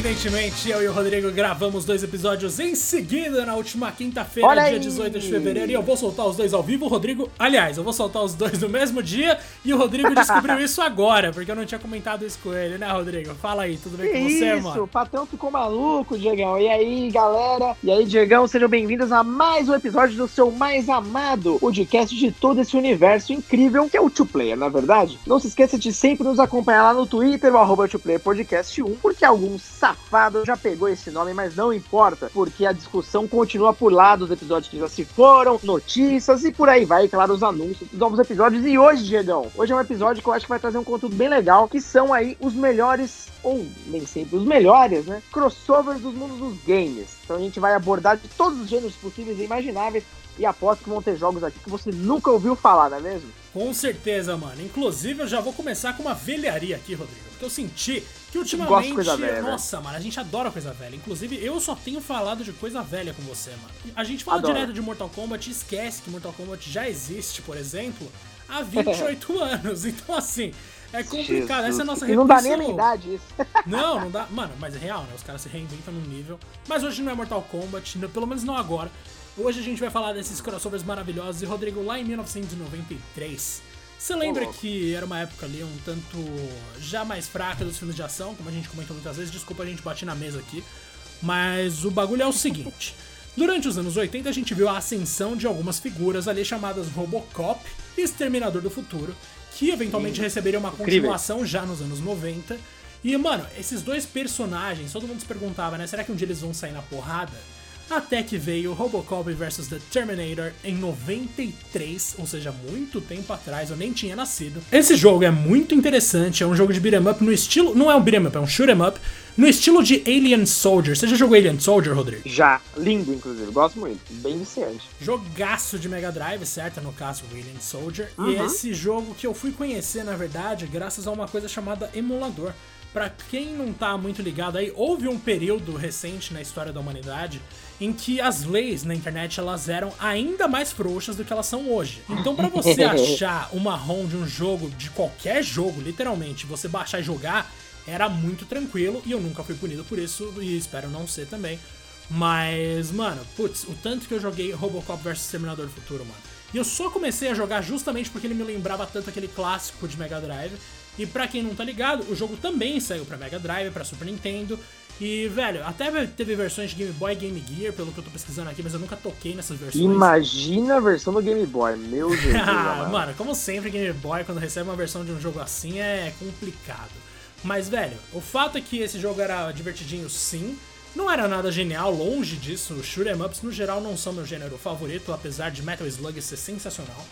Surpreendentemente, eu e o Rodrigo gravamos dois episódios em seguida na última quinta-feira, dia Olha aí! 18 de fevereiro, e eu vou soltar os dois ao vivo. O Rodrigo, aliás, eu vou soltar os dois no mesmo dia, e o Rodrigo descobriu isso agora, porque eu não tinha comentado isso com ele, né, Rodrigo? Fala aí, tudo bem Que com você, isso, mano? o patrão ficou maluco, Diegão. E aí, galera? E aí, Diegão, sejam bem-vindos a mais um episódio do seu mais amado podcast de todo esse universo incrível que é o Two Player, na verdade. Não se esqueça de sempre nos acompanhar lá no Twitter, o arroba Podcast 1, porque algum safado já pegou esse nome, mas não importa, porque a discussão continua por lá dos episódios que já se foram, notícias e por aí vai, claro, os anúncios dos novos episódios. E hoje, Diegão, hoje é um episódio que eu acho que vai trazer um conteúdo bem legal, que são aí os melhores ou nem sempre os melhores, né? Crossovers dos mundos dos games. Então a gente vai abordar de todos os gêneros possíveis e imagináveis. E aposto que vão ter jogos aqui que você nunca ouviu falar, não é mesmo? Com certeza, mano. Inclusive, eu já vou começar com uma velharia aqui, Rodrigo. Porque eu senti que ultimamente. coisa velha, né? nossa, mano, a gente adora coisa velha. Inclusive, eu só tenho falado de coisa velha com você, mano. A gente fala Adoro. direto de Mortal Kombat e esquece que Mortal Kombat já existe, por exemplo, há 28 anos. Então, assim. É complicado, essa é a nossa E não dá nem a minha idade isso. Não, não dá. Mano, mas é real, né? Os caras se reinventam num nível. Mas hoje não é Mortal Kombat, n- pelo menos não agora. Hoje a gente vai falar desses crossovers maravilhosos. E Rodrigo, lá em 1993, você lembra que era uma época ali um tanto já mais fraca dos filmes de ação, como a gente comentou muitas vezes. Desculpa a gente bater na mesa aqui. Mas o bagulho é o seguinte. Durante os anos 80, a gente viu a ascensão de algumas figuras ali chamadas Robocop e Exterminador do Futuro, que eventualmente receberiam uma continuação já nos anos 90. E, mano, esses dois personagens, todo mundo se perguntava, né? Será que um dia eles vão sair na porrada? Até que veio Robocop vs The Terminator em 93, ou seja, muito tempo atrás, eu nem tinha nascido. Esse jogo é muito interessante, é um jogo de beat'em up no estilo. Não é um beat'em up, é um shoot'em up, no estilo de Alien Soldier. Você já jogou Alien Soldier, Rodrigo? Já, lindo, inclusive. Gosto muito. Bem viciante. Jogaço de Mega Drive, certo? No caso, Alien Soldier. E Uhum. esse jogo que eu fui conhecer, na verdade, graças a uma coisa chamada emulador. Pra quem não tá muito ligado aí, houve um período recente na história da humanidade em que as leis na internet elas eram ainda mais frouxas do que elas são hoje. Então, pra você achar uma ROM de um jogo, de qualquer jogo, literalmente, você baixar e jogar, era muito tranquilo e eu nunca fui punido por isso e espero não ser também. Mas, mano, putz, o tanto que eu joguei Robocop vs Terminador do Futuro, mano. E eu só comecei a jogar justamente porque ele me lembrava tanto aquele clássico de Mega Drive. E pra quem não tá ligado, o jogo também saiu pra Mega Drive, pra Super Nintendo. E, velho, até teve versões de Game Boy e Game Gear, pelo que eu tô pesquisando aqui, mas eu nunca toquei nessas versões. Imagina a versão do Game Boy. Meu amado. mano, como sempre, Game Boy, quando recebe uma versão de um jogo assim, é complicado. Mas, velho, o fato é que esse jogo era divertidinho, sim. Não era nada genial, longe disso. Os shoot'em ups, no geral, não são meu gênero favorito, apesar de Metal Slug ser sensacional.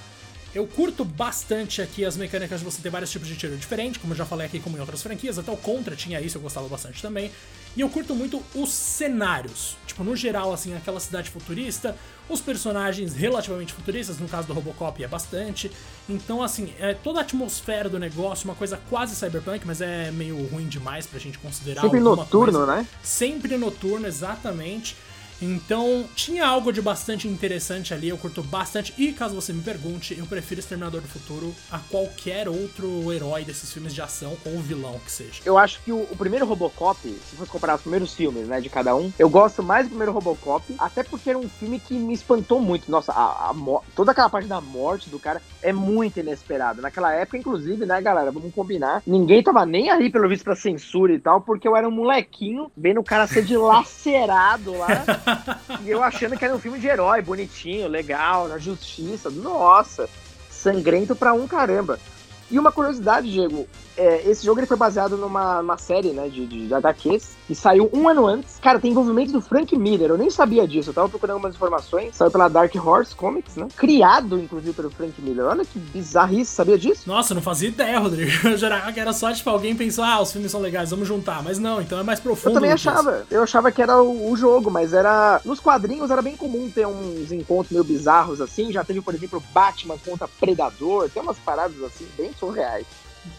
Eu curto bastante aqui as mecânicas de você ter vários tipos de tiro diferentes, como eu já falei aqui, como em outras franquias. Até o Contra tinha isso, eu gostava bastante também. E eu curto muito os cenários. Tipo, no geral, assim, aquela cidade futurista, os personagens relativamente futuristas, no caso do Robocop é bastante. Então, assim, é toda a atmosfera do negócio, uma coisa quase cyberpunk, mas é meio ruim demais pra gente considerar Sempre noturno, coisa. né? Sempre noturno, exatamente. Então, tinha algo de bastante interessante ali, eu curto bastante. E caso você me pergunte, eu prefiro Exterminador do Futuro a qualquer outro herói desses filmes de ação ou vilão que seja. Eu acho que o, o primeiro Robocop, se fosse comparar os primeiros filmes, né, de cada um, eu gosto mais do primeiro Robocop, até porque era um filme que me espantou muito. Nossa, a, a toda aquela parte da morte do cara é muito inesperada. Naquela época, inclusive, né, galera, vamos combinar, ninguém tava nem aí, pelo visto, pra censura e tal, porque eu era um molequinho vendo o cara ser dilacerado lá, e eu achando que era um filme de herói, bonitinho, legal, na justiça. Nossa, sangrento pra um caramba. E uma curiosidade, Diego, é, esse jogo ele foi baseado numa, série, né, de, de HQs, que saiu um ano antes. Cara, tem envolvimento do Frank Miller, eu nem sabia disso, eu tava procurando algumas informações. Saiu pela Dark Horse Comics, né? Criado, inclusive, pelo Frank Miller. Olha que bizarrice, sabia disso? Nossa, eu não fazia ideia, Rodrigo. Eu jurava que era só, tipo, alguém pensou, ah, os filmes são legais, vamos juntar. Mas não, então é mais profundo. Eu também que isso. achava. Eu achava que era o, o jogo, mas era. Nos quadrinhos era bem comum ter uns encontros meio bizarros assim. Já teve, por exemplo, Batman contra Predador. Tem umas paradas assim, bem surreais.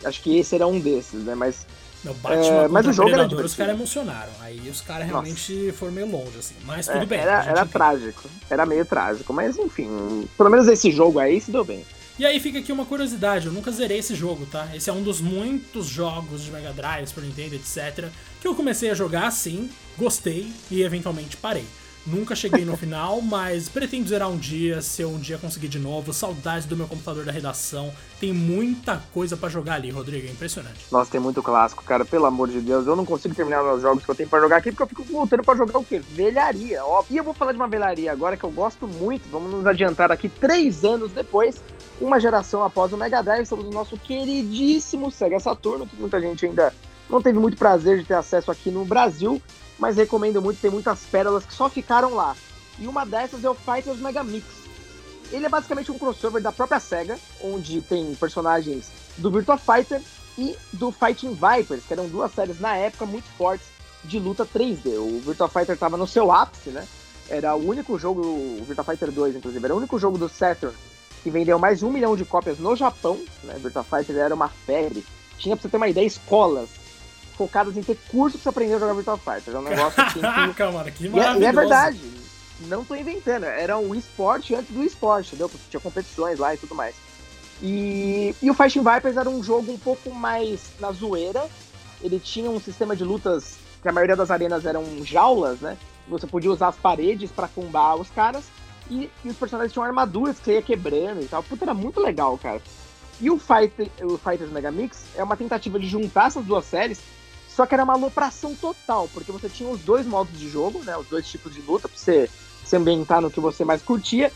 Acho que esse era um desses, né? Mas Meu Batman É, mas o jogo era Predador, os caras emocionaram. Aí os caras realmente foram meio longe, assim. Mas tudo é, bem. era, era trágico. Era meio trágico. Mas enfim, pelo menos esse jogo aí se deu bem. E aí fica aqui uma curiosidade, eu nunca zerei esse jogo, tá? Esse é um dos muitos jogos de Mega Drive, Super Nintendo, etc, que eu comecei a jogar assim, gostei e eventualmente parei. Nunca cheguei no final, mas pretendo zerar um dia, se eu um dia conseguir de novo. Saudades do meu computador da redação. Tem muita coisa para jogar ali, Rodrigo. É impressionante. Nossa, tem muito clássico, cara. Pelo amor de Deus. Eu não consigo terminar os jogos que eu tenho para jogar aqui porque eu fico voltando para jogar o quê? Velharia, ó. E eu vou falar de uma velharia agora que eu gosto muito. Vamos nos adiantar aqui três anos depois. Uma geração após o Mega Drive, estamos no nosso queridíssimo Sega Saturno, que muita gente ainda não teve muito prazer de ter acesso aqui no Brasil mas recomendo muito, tem muitas pérolas que só ficaram lá. E uma dessas é o Fighters Mega Mix. Ele é basicamente um crossover da própria SEGA, onde tem personagens do Virtua Fighter e do Fighting Vipers, que eram duas séries na época muito fortes de luta 3D. O Virtua Fighter estava no seu ápice, né? Era o único jogo, o Virtua Fighter 2, inclusive, era o único jogo do Saturn que vendeu mais de um milhão de cópias no Japão. Né? Virtua Fighter era uma febre. Tinha, pra você ter uma ideia, escolas focadas em ter curso pra aprender a jogar Virtua Fighter. É um negócio assim que... mano, que maravilhoso. E é, e é verdade. Não tô inventando. Era um esporte antes do esporte, entendeu? Porque tinha competições lá e tudo mais. E, e o Fighting Vipers era um jogo um pouco mais na zoeira. Ele tinha um sistema de lutas que a maioria das arenas eram jaulas, né? Você podia usar as paredes para combar os caras. E, e, os personagens tinham armaduras que você ia quebrando e tal. Puta, era muito legal, cara. E o, Fighter, o Fighters Mega Mix é uma tentativa de juntar essas duas séries só que era uma alopração total, porque você tinha os dois modos de jogo, né? Os dois tipos de luta, pra você se ambientar no que você mais curtia.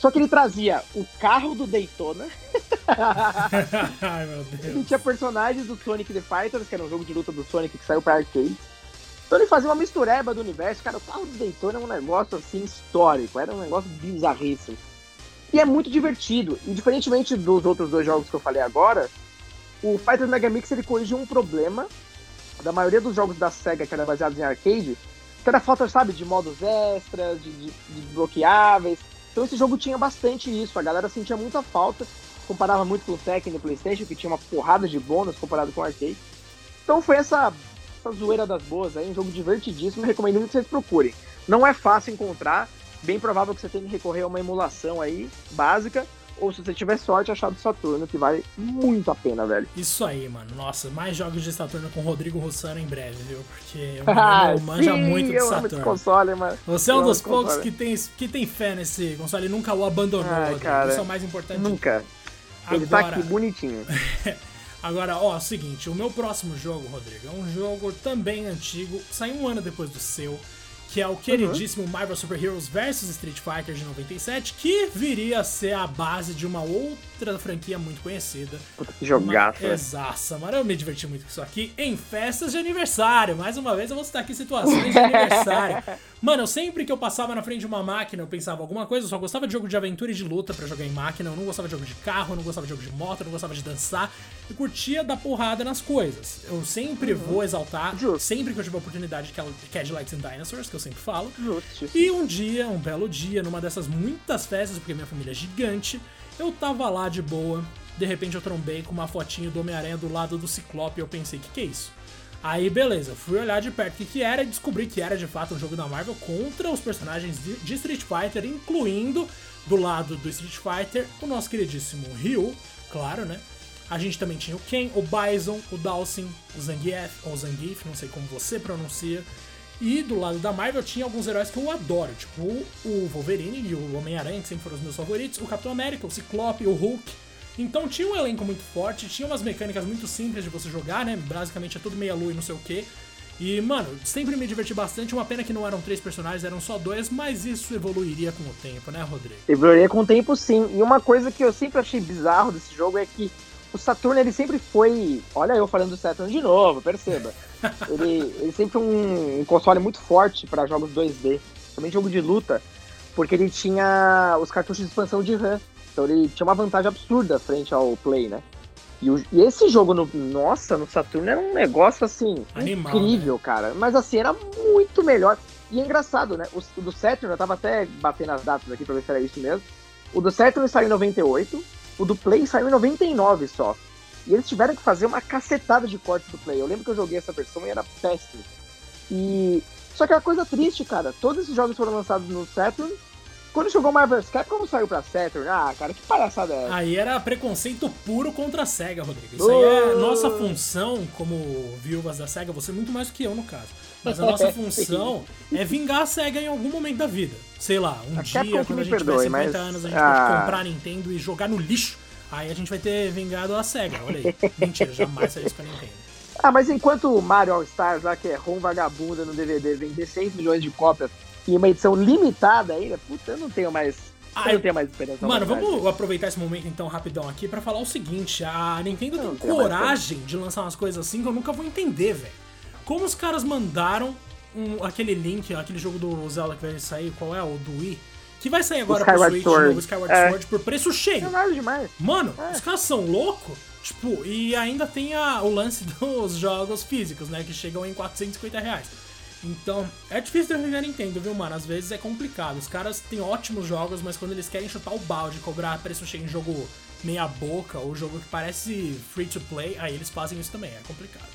Só que ele trazia o carro do Daytona. Ai, meu Deus. Ele tinha personagens do Sonic the Fighters, que era um jogo de luta do Sonic que saiu pra arcade. Então ele fazia uma mistureba do universo. Cara, o carro do Daytona é um negócio assim histórico, era um negócio bizarríssimo. E é muito divertido. E diferentemente dos outros dois jogos que eu falei agora, o Fighter Mega Mix ele corrigiu um problema da maioria dos jogos da SEGA que eram baseados em arcade, que era falta, sabe, de modos extras, de, de, de bloqueáveis. Então esse jogo tinha bastante isso, a galera sentia muita falta, comparava muito com o Tekken no Playstation, que tinha uma porrada de bônus comparado com o arcade. Então foi essa, essa zoeira das boas aí, um jogo divertidíssimo, recomendo muito que vocês procurem. Não é fácil encontrar, bem provável que você tenha que recorrer a uma emulação aí, básica, ou se você tiver sorte, achar do Saturno, que vale muito a pena, velho. Isso aí, mano. Nossa, mais jogos de Saturno com Rodrigo Rossano em breve, viu? Porque o ah, manja muito de Saturno. Console, mano. Você é um dos poucos que tem, que tem fé nesse console e nunca o abandonou, Ai, cara, Isso é o mais importante. Nunca. Ele tá aqui bonitinho. Agora, ó, é o seguinte, o meu próximo jogo, Rodrigo, é um jogo também antigo, saiu um ano depois do seu que é o queridíssimo uhum. Marvel Super Heroes vs Street Fighter de 97, que viria a ser a base de uma outra franquia muito conhecida. Puta que jogaço. Uma... Exaça, mano. Eu me diverti muito com isso aqui em festas de aniversário. Mais uma vez eu vou citar aqui situações de aniversário. Mano, sempre que eu passava na frente de uma máquina, eu pensava alguma coisa, eu só gostava de jogo de aventura e de luta para jogar em máquina, eu não gostava de jogo de carro, eu não gostava de jogo de moto, eu não gostava de dançar, eu curtia dar porrada nas coisas. Eu sempre uhum. vou exaltar, Justo. sempre que eu tiver a oportunidade de Cadillacs and Dinosaurs, que eu sempre falo. Justo. E um dia, um belo dia, numa dessas muitas festas, porque minha família é gigante, eu tava lá de boa, de repente eu trombei com uma fotinho do Homem-Aranha do lado do Ciclope e eu pensei, que que é isso? Aí beleza, fui olhar de perto o que, que era e descobri que era de fato um jogo da Marvel contra os personagens de Street Fighter, incluindo do lado do Street Fighter o nosso queridíssimo Ryu, claro, né? A gente também tinha o Ken, o Bison, o Dawson, o Zangief, ou Zangief, não sei como você pronuncia. E do lado da Marvel tinha alguns heróis que eu adoro, tipo o Wolverine e o Homem-Aranha, que sempre foram os meus favoritos, o Capitão América, o Ciclope, o Hulk, então tinha um elenco muito forte, tinha umas mecânicas muito simples de você jogar, né? Basicamente é tudo meia lua e não sei o que. E, mano, sempre me diverti bastante. Uma pena que não eram três personagens, eram só dois, mas isso evoluiria com o tempo, né, Rodrigo? Evoluiria com o tempo, sim. E uma coisa que eu sempre achei bizarro desse jogo é que o Saturno, ele sempre foi. Olha eu falando do Saturno de novo, perceba. ele, ele sempre foi um, um console muito forte para jogos 2D, também jogo de luta, porque ele tinha os cartuchos de expansão de RAM. Então ele tinha uma vantagem absurda frente ao Play, né? E, o, e esse jogo, no, nossa, no Saturno era um negócio assim, Animal, incrível, né? cara. Mas assim, era muito melhor. E é engraçado, né? O, o, do Saturn, eu tava até batendo as datas aqui pra ver se era isso mesmo. O do Saturn saiu em 98, o do Play saiu em 99 só. E eles tiveram que fazer uma cacetada de corte do Play. Eu lembro que eu joguei essa versão e era péssimo. E. Só que é uma coisa triste, cara. Todos esses jogos foram lançados no Saturn quando jogou Marvel vs Capcom saiu pra Saturn. Ah, cara, que palhaçada é essa? Aí era preconceito puro contra a SEGA, Rodrigo. Isso aí é nossa função como viúvas da SEGA, você muito mais do que eu no caso. Mas a nossa função é vingar a SEGA em algum momento da vida. Sei lá, um A dia, quando a gente perdoe, tiver 50 mas- anos, a gente Ah. pode comprar a Nintendo e jogar no lixo. Aí a gente vai ter vingado a SEGA, olha aí. Mentira, jamais faria isso com a Nintendo. Ah, mas enquanto o Mario All Stars, lá que é ROM vagabunda no DVD, vender 6 milhões de cópias e uma edição limitada ainda, puta, eu não tenho mais. Ah, eu não tenho mais esperança. Mano, vamos aproveitar esse momento então rapidão aqui pra falar o seguinte: a Nintendo tem coragem de lançar umas coisas assim que eu nunca vou entender, velho. Como os caras mandaram um- aquele link, aquele jogo do Zelda que vai sair, qual é? O do Wii? Que vai sair agora pro Switch, Sword. novo Skyward É. Sword, por preço cheio. É. Mano, É. os caras são loucos. Tipo, e ainda tem a- o lance dos jogos físicos, né? Que chegam em 450 reais. Então, é difícil defender a Nintendo, viu, mano? Às vezes é complicado. Os caras têm ótimos jogos, mas quando eles querem chutar o balde, cobrar preço cheio em jogo meia boca, ou jogo que parece free to play, aí eles fazem isso também, é complicado.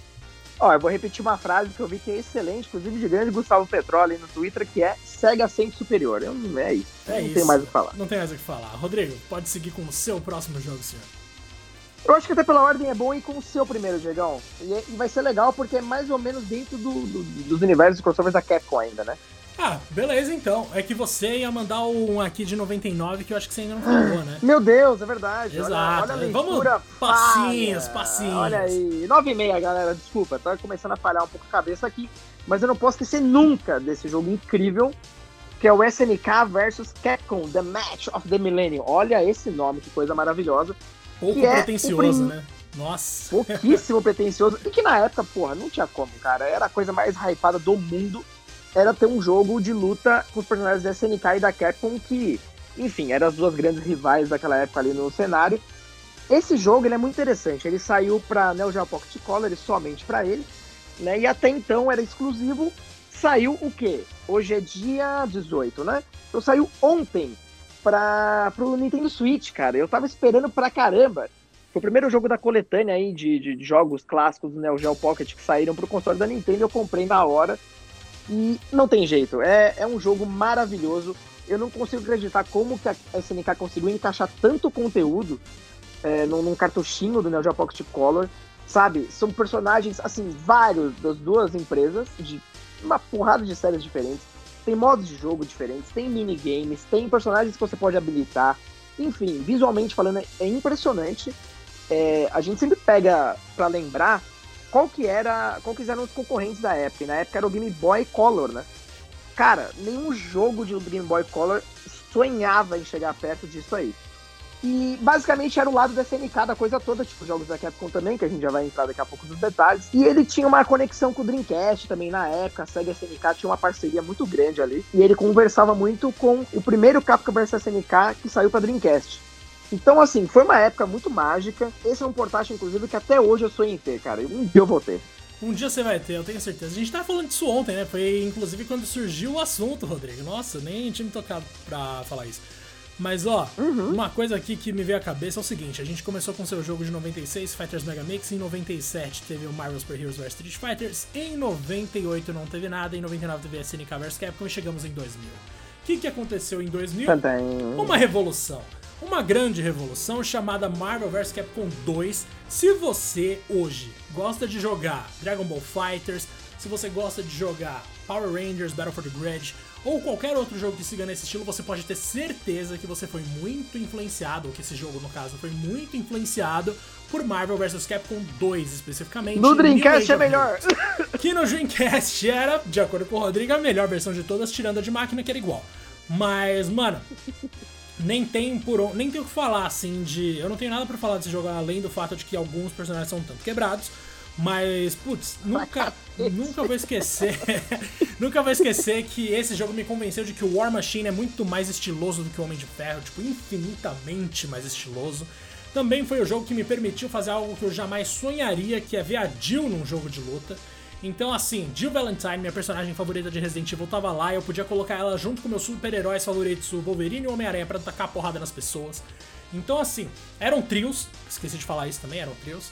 Ó, eu vou repetir uma frase que eu vi que é excelente, inclusive de grande Gustavo Petroli no Twitter, que é Sega sempre superior. Eu, é isso. É não isso. tem mais o que falar. Não tem mais o que falar. Rodrigo, pode seguir com o seu próximo jogo, senhor. Eu acho que até pela ordem é bom ir com o seu primeiro, Diegão. E, é- e vai ser legal porque é mais ou menos dentro do, do- dos universos de crossovers da Capcom ainda, né? Ah, beleza então. É que você ia mandar um aqui de 99 que eu acho que você ainda não falou, né? Meu Deus, é verdade. Exato. Olha, olha Vamos passinhos, falha. passinhos. Olha aí. 9 e meia, galera. Desculpa, tá começando a falhar um pouco a cabeça aqui. Mas eu não posso esquecer nunca desse jogo incrível, que é o SNK versus Capcom, The Match of the Millennium. Olha esse nome, que coisa maravilhosa. Pouco é pretencioso, prim- né? Nossa. pouquíssimo pretencioso. E que na época, porra, não tinha como, cara. Era a coisa mais hypada do mundo. Era ter um jogo de luta com os personagens da SNK e da Capcom que, enfim, eram as duas grandes rivais daquela época ali no cenário. Esse jogo ele é muito interessante. Ele saiu pra Neo Geo Pocket Color somente pra ele, né? E até então era exclusivo. Saiu o quê? Hoje é dia 18, né? Então saiu ontem para pro Nintendo Switch, cara. Eu tava esperando pra caramba. Foi o primeiro jogo da coletânea aí de, de- de jogos clássicos do Neo Geo Pocket que saíram pro console da Nintendo. Eu comprei na hora. E não tem jeito. É, é um jogo maravilhoso. Eu não consigo acreditar como que a SNK conseguiu encaixar tanto conteúdo é, num, num cartuchinho do Neo Geo Pocket Color. Sabe? São personagens, assim, vários das duas empresas, de uma porrada de séries diferentes. Tem modos de jogo diferentes, tem minigames, tem personagens que você pode habilitar. Enfim, visualmente falando, é impressionante. É, a gente sempre pega pra lembrar qual que era, qual que eram os concorrentes da época. Na época era o Game Boy Color, né? Cara, nenhum jogo de Game Boy Color sonhava em chegar perto disso aí. E basicamente era o lado da SNK da coisa toda, tipo jogos da Capcom também, que a gente já vai entrar daqui a pouco nos detalhes. E ele tinha uma conexão com o Dreamcast também na época, a Sega SNK tinha uma parceria muito grande ali. E ele conversava muito com o primeiro Capcom vs SNK que saiu pra Dreamcast. Então, assim, foi uma época muito mágica. Esse é um portátil, inclusive, que até hoje eu sonho em ter, cara. Um dia eu vou ter. Um dia você vai ter, eu tenho certeza. A gente tava falando disso ontem, né? Foi inclusive quando surgiu o assunto, Rodrigo. Nossa, nem tinha me tocado pra falar isso. Mas ó, uma coisa aqui que me veio à cabeça é o seguinte: a gente começou com seu jogo de 96, Fighters Mega Mix. Em 97 teve o Marvel Super Heroes vs Street Fighters. Em 98 não teve nada. Em 99 teve a SNK vs Capcom. E chegamos em 2000. O que, que aconteceu em 2000? Tantan. Uma revolução. Uma grande revolução chamada Marvel vs Capcom 2. Se você hoje gosta de jogar Dragon Ball Fighters, se você gosta de jogar Power Rangers, Battle for the Grid ou qualquer outro jogo que siga nesse estilo, você pode ter certeza que você foi muito influenciado, ou que esse jogo no caso foi muito influenciado por Marvel vs Capcom 2 especificamente. No Dreamcast é melhor. Que no Dreamcast era, de acordo com o Rodrigo, a melhor versão de todas, tirando a de máquina, que era igual. Mas, mano, nem tem por nem tem o que falar assim de. Eu não tenho nada pra falar desse jogo além do fato de que alguns personagens são tanto quebrados. Mas, putz, nunca, nunca vou esquecer. nunca vou esquecer que esse jogo me convenceu de que o War Machine é muito mais estiloso do que o Homem de Ferro, tipo, infinitamente mais estiloso. Também foi o jogo que me permitiu fazer algo que eu jamais sonharia, que é ver a Jill num jogo de luta. Então, assim, Jill Valentine, minha personagem favorita de Resident Evil, tava lá eu podia colocar ela junto com meus super-heróis favoritos, o Wolverine e o Homem-Aranha, pra tacar a porrada nas pessoas. Então, assim, eram trios, esqueci de falar isso também, eram trios.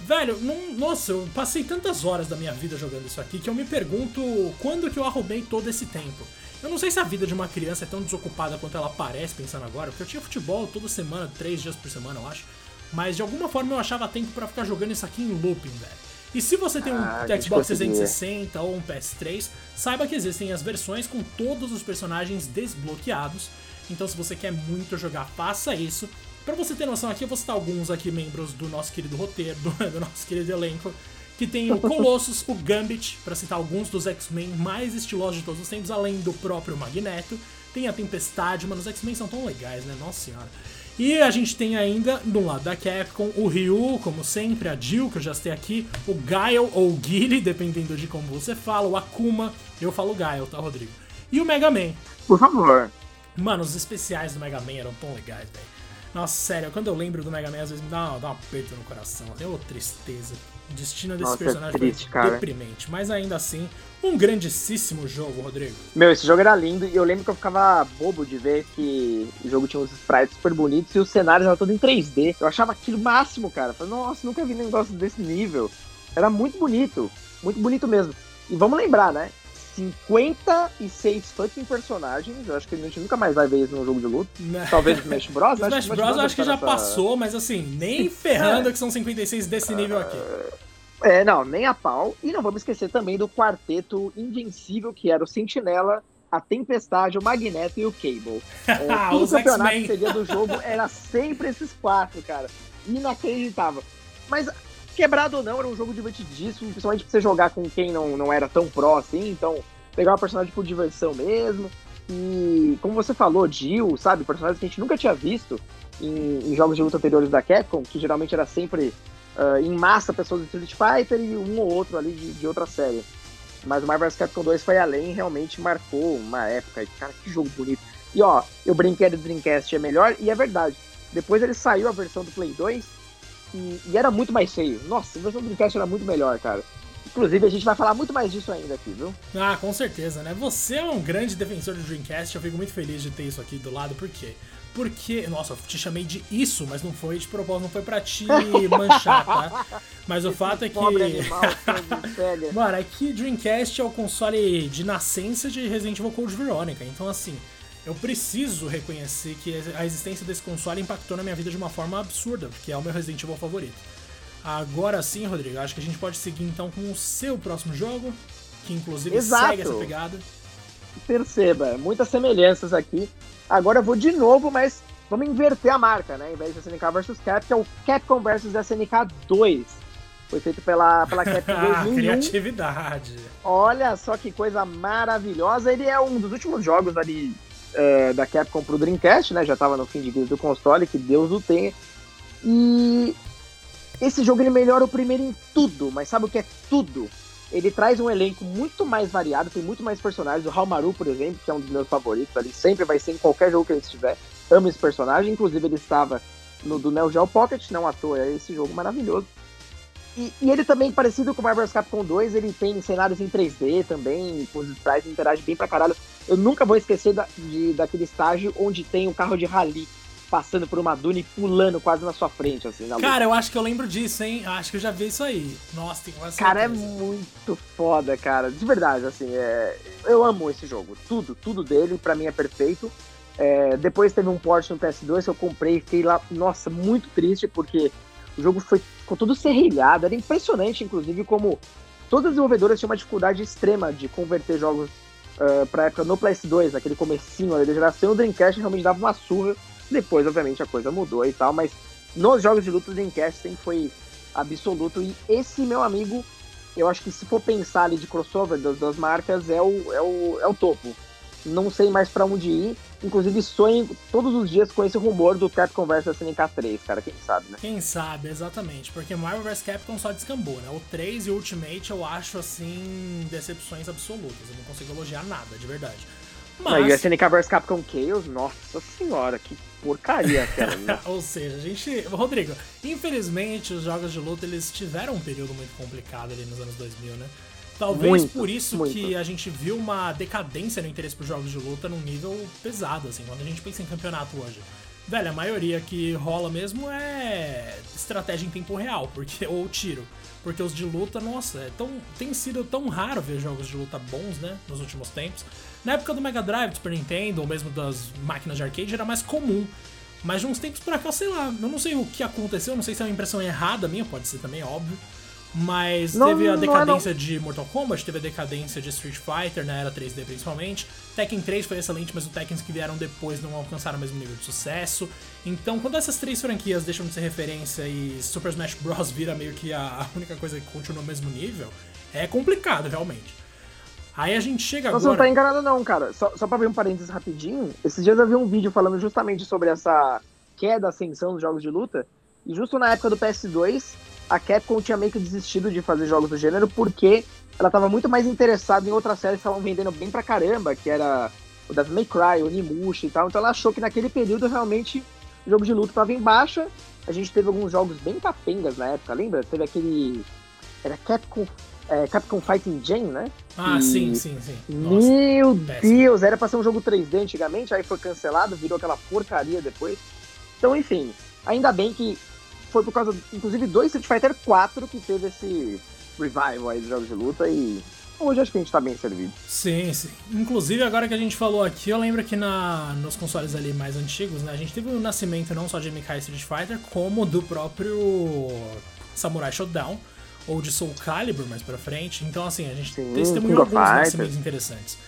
Velho, nossa, eu passei tantas horas da minha vida jogando isso aqui que eu me pergunto quando que eu arrumei todo esse tempo. Eu não sei se a vida de uma criança é tão desocupada quanto ela parece pensando agora, porque eu tinha futebol toda semana, três dias por semana, eu acho. Mas de alguma forma eu achava tempo para ficar jogando isso aqui em looping, velho. E se você tem um Ah, Xbox conseguia. 360 ou um PS3, saiba que existem as versões com todos os personagens desbloqueados. Então, se você quer muito jogar, faça isso. Pra você ter noção aqui, eu vou citar alguns aqui membros do nosso querido roteiro, do, do nosso querido elenco. Que tem o Colossus, o Gambit, pra citar alguns dos X-Men mais estilosos de todos os tempos, além do próprio Magneto. Tem a Tempestade, mano, os X-Men são tão legais, né? Nossa senhora. E a gente tem ainda, do lado da Capcom, o Ryu, como sempre, a Jill, que eu já citei aqui, o Guile ou o Guile, dependendo de como você fala, o Akuma, eu falo Guile, tá, Rodrigo? E o Mega Man. Por favor. Mano, os especiais do Mega Man eram tão legais, velho. Nossa, sério, quando eu lembro do Mega Man, às vezes me dá, dá um aperto no coração. Tem uma tristeza. Destino desse Nossa, é personagem triste, foi cara. deprimente. Mas ainda assim, um grandíssimo jogo, Rodrigo. Meu, esse jogo era lindo e eu lembro que eu ficava bobo de ver que o jogo tinha uns sprites super bonitos e os cenários eram todos em 3D. Eu achava aquilo máximo, cara. Eu falei, nossa, nunca vi um negócio desse nível. Era muito bonito. Muito bonito mesmo. E vamos lembrar, né? 56 fucking personagens. Eu acho que a gente nunca mais vai ver isso num jogo de luta. Talvez no Smash Bros. Smash Acho que Bros. eu acho que já nessa- passou, mas assim, nem ferrando que são 56 desse nível aqui. É, não, nem a pau. E não vamos esquecer também do quarteto invencível, que era o Sentinela, a Tempestade, o Magneto e o Cable. É, todo Os campeonato que seria do jogo era sempre esses quatro, cara. Inacreditável. Mas, quebrado ou não, era um jogo divertidíssimo, principalmente pra você jogar com quem não, não era tão pró assim, então pegar o personagem por diversão mesmo. E, como você falou, Jill, sabe, personagens que a gente nunca tinha visto em, em jogos de luta anteriores da Capcom, que geralmente era sempre ah, em massa pessoas do Street Fighter e um ou outro ali de, de outra série. Mas o Marvel vs Capcom 2 foi além, realmente marcou uma época. Cara, que jogo bonito. E ó, eu brinquei do Dreamcast é melhor, e é verdade. Depois ele saiu a versão do Play 2 e, e era muito mais feio. Nossa, a versão do Dreamcast era muito melhor, cara. Inclusive, a gente vai falar muito mais disso ainda aqui, viu? Ah, com certeza, né? Você é um grande defensor do Dreamcast, eu fico muito feliz de ter isso aqui do lado, por quê? Porque, nossa, eu te chamei de isso, mas não foi de propósito, não foi pra te manchar, tá? Mas o fato é que. Animal. Mano, é que Dreamcast é o console de nascença de Resident Evil Code Veronica. Então, assim, eu preciso reconhecer que a existência desse console impactou na minha vida de uma forma absurda, porque é o meu Resident Evil favorito. Agora sim, Rodrigo, acho que a gente pode seguir então com o seu próximo jogo, que inclusive Exato. segue essa pegada. Perceba, muitas semelhanças aqui. Agora eu vou de novo, mas vamos inverter a marca, né? Em vez de SNK vs Cap, que é o Capcom vs SNK 2. Foi feito pela, pela Capcom Ah, 2001. criatividade. Olha só que coisa maravilhosa. Ele é um dos últimos jogos ali é, da Capcom pro Dreamcast, né? Já tava no fim de vida do console, que Deus o tenha. E esse jogo ele melhora o primeiro em tudo, mas sabe o que é tudo? Ele traz um elenco muito mais variado, tem muito mais personagens. O Halmaru, por exemplo, que é um dos meus favoritos ali, sempre vai ser em qualquer jogo que ele estiver. Amo esse personagem, inclusive ele estava no do Neo Geo Pocket, não à toa, é esse jogo maravilhoso. E, e ele também, parecido com o Marvel vs Capcom 2, ele tem cenários em 3D também, com os sprites interagem bem pra caralho. Eu nunca vou esquecer da, de, daquele estágio onde tem um carro de rally passando por uma duna e pulando quase na sua frente, assim. Cara, eu acho que eu lembro disso, hein? Acho que eu já vi isso aí. Nossa, tem quase Cara, é muito foda, cara. De verdade, assim, é... eu amo esse jogo. Tudo, tudo dele, pra mim é perfeito. É, Depois teve um port no PS2 que eu comprei e fiquei lá, nossa, muito triste, porque o jogo foi, ficou todo serrilhado. Era impressionante, inclusive, como todas as desenvolvedoras tinham uma dificuldade extrema de converter jogos uh, pra época no PS2, aquele comecinho ali da geração. O Dreamcast realmente dava uma surra. Depois, obviamente, a coisa mudou e tal, mas nos jogos de luta, o Dreamcast sempre foi absoluto. E esse, meu amigo, eu acho que se for pensar ali de crossover das, das marcas, é o, é, o, é o topo. Não sei mais pra onde ir. Inclusive, sonho todos os dias com esse rumor do Capcom vs SNK 3, cara. Quem sabe, né? Quem sabe, exatamente. Porque Marvel vs Capcom só descambou, né? O 3 e o Ultimate eu acho, assim, decepções absolutas. Eu não consigo elogiar nada, de verdade. Não, e o Mas, SNK vs Capcom Chaos, nossa senhora, que porcaria aquela. né? ou seja, a gente... Rodrigo, infelizmente os jogos de luta, eles tiveram um período muito complicado ali nos anos 2000, né? Talvez Muito, por isso muito. que a gente viu uma decadência no interesse por jogos de luta num nível pesado, assim, quando a gente pensa em campeonato hoje. velho, a maioria que rola mesmo é estratégia em tempo real, porque ou tiro. Porque os de luta, nossa, é tão, tem sido tão raro ver jogos de luta bons, né, nos últimos tempos. Na época do Mega Drive, do Super Nintendo, ou mesmo das máquinas de arcade, era mais comum. Mas de uns tempos pra cá, sei lá, eu não sei o que aconteceu, não sei se é uma impressão errada minha, pode ser também, óbvio. Mas Não, teve a não é, decadência de Mortal Kombat, teve a decadência de Street Fighter na era 3D principalmente. Tekken 3 foi excelente, mas os Tekkens que vieram depois não alcançaram o mesmo nível de sucesso. Então, quando essas três franquias deixam de ser referência e Super Smash Bros. vira meio que a única coisa que continua no mesmo nível, é complicado, realmente. Aí a gente chega Você não agora. tá enganado não, cara. Só, só pra abrir um parênteses rapidinho, esses dias eu vi um vídeo falando justamente sobre essa queda, ascensão dos jogos de luta, e justo na época do PS2, a Capcom tinha meio que desistido de fazer jogos do gênero porque ela tava muito mais interessada em outras séries que estavam vendendo bem pra caramba, que era o Devil May Cry, o Nimushi e tal, então ela achou que naquele período realmente o jogo de luta tava em baixa, a gente teve alguns jogos bem capengas na época, lembra? Teve aquele... era Capcom, é, Capcom Fighting Gen, né? Ah, E- sim, sim, sim. Nossa. Meu. Deus, era pra ser um jogo 3D antigamente, aí foi cancelado, virou aquela porcaria depois. Então, enfim, ainda bem que foi por causa, inclusive, do Street Fighter 4 que teve esse revival aí dos jogos de luta e hoje acho que a gente tá bem servido. Sim, sim. Inclusive, agora que a gente falou aqui, eu lembro que na, nos consoles ali mais antigos, né, a gente teve o nascimento não só de MK Street Fighter, como do próprio Samurai Shodown, ou de Soul Calibur mais pra frente. Então, assim, a gente Sim, testemunhou alguns Fighters. nascimentos interessantes.